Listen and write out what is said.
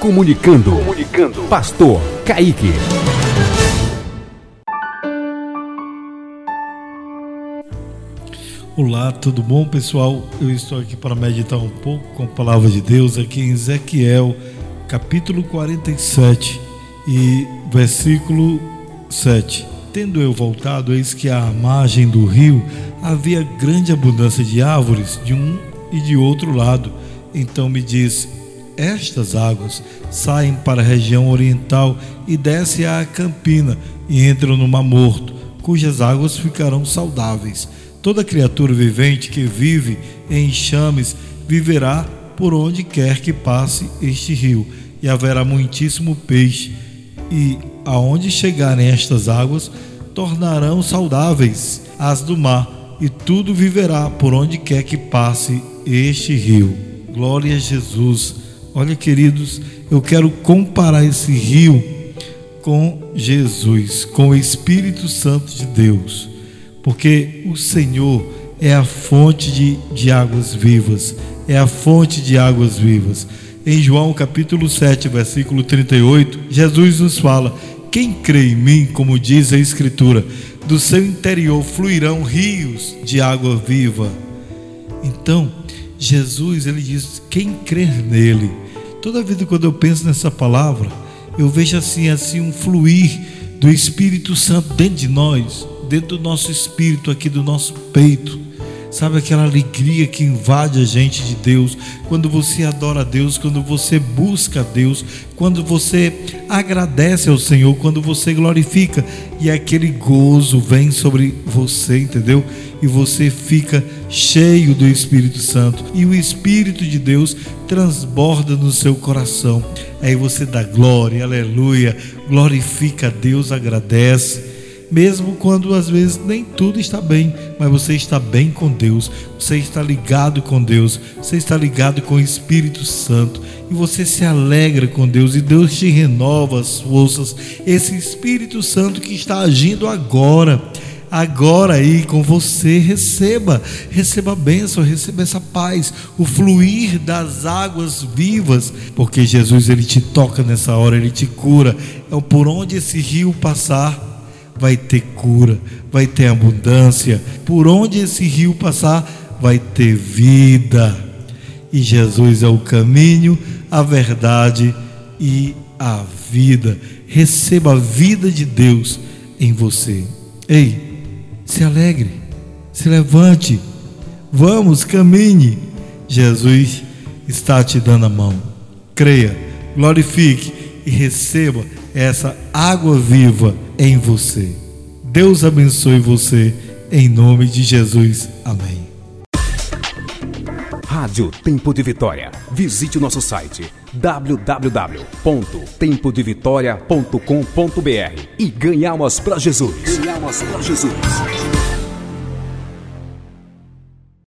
Comunicando. Comunicando. Pastor Kaique. Olá, tudo bom, pessoal? Eu estou aqui para meditar um pouco com a palavra de Deus aqui em Ezequiel, capítulo 47 e versículo 7. Tendo eu voltado, eis que à margem do rio havia grande abundância de árvores de um e de outro lado. Então me disse: Estas águas saem para a região oriental e descem à campina e entram no Mar Morto, cujas águas ficarão saudáveis. Toda criatura vivente que vive em enxames viverá por onde quer que passe este rio, e haverá muitíssimo peixe. E aonde chegarem estas águas, tornarão saudáveis as do mar, e tudo viverá por onde quer que passe este rio. Glória a Jesus. Olha, queridos, eu quero comparar esse rio com Jesus, com o Espírito Santo de Deus, porque o Senhor é a fonte de, de águas vivas, é a fonte de águas vivas. Em João capítulo 7, versículo 38, Jesus nos fala: Quem crê em mim, como diz a Escritura, do seu interior fluirão rios de água viva. Então, Jesus, ele diz: quem crer nele. Toda vida quando eu penso nessa palavra, eu vejo assim assim um fluir do Espírito Santo dentro de nós, dentro do nosso espírito aqui do nosso peito Sabe aquela alegria que invade a gente de Deus quando você adora a Deus, quando você busca a Deus, quando você agradece ao Senhor, quando você glorifica e aquele gozo vem sobre você, entendeu? E você fica cheio do Espírito Santo e o Espírito de Deus transborda no seu coração. Aí você dá glória, aleluia, glorifica a Deus, agradece mesmo quando às vezes nem tudo está bem, mas você está bem com Deus, você está ligado com Deus, você está ligado com o Espírito Santo e você se alegra com Deus e Deus te renova as forças. Esse Espírito Santo que está agindo agora, agora aí com você, receba, receba a bênção, receba essa paz, o fluir das águas vivas, porque Jesus ele te toca nessa hora, ele te cura. É por onde esse rio passar vai ter cura, vai ter abundância. Por onde esse rio passar, vai ter vida. E Jesus é o caminho, a verdade e a vida. Receba a vida de Deus em você. Ei, se alegre, se levante, vamos, caminhe. Jesus está te dando a mão. Creia, glorifique e receba essa água viva em você. Deus abençoe você, em nome de Jesus. Amém. Rádio Tempo de Vitória. Visite o nosso site www.tempodevitória.com.br e ganhamos para Jesus. Para Jesus.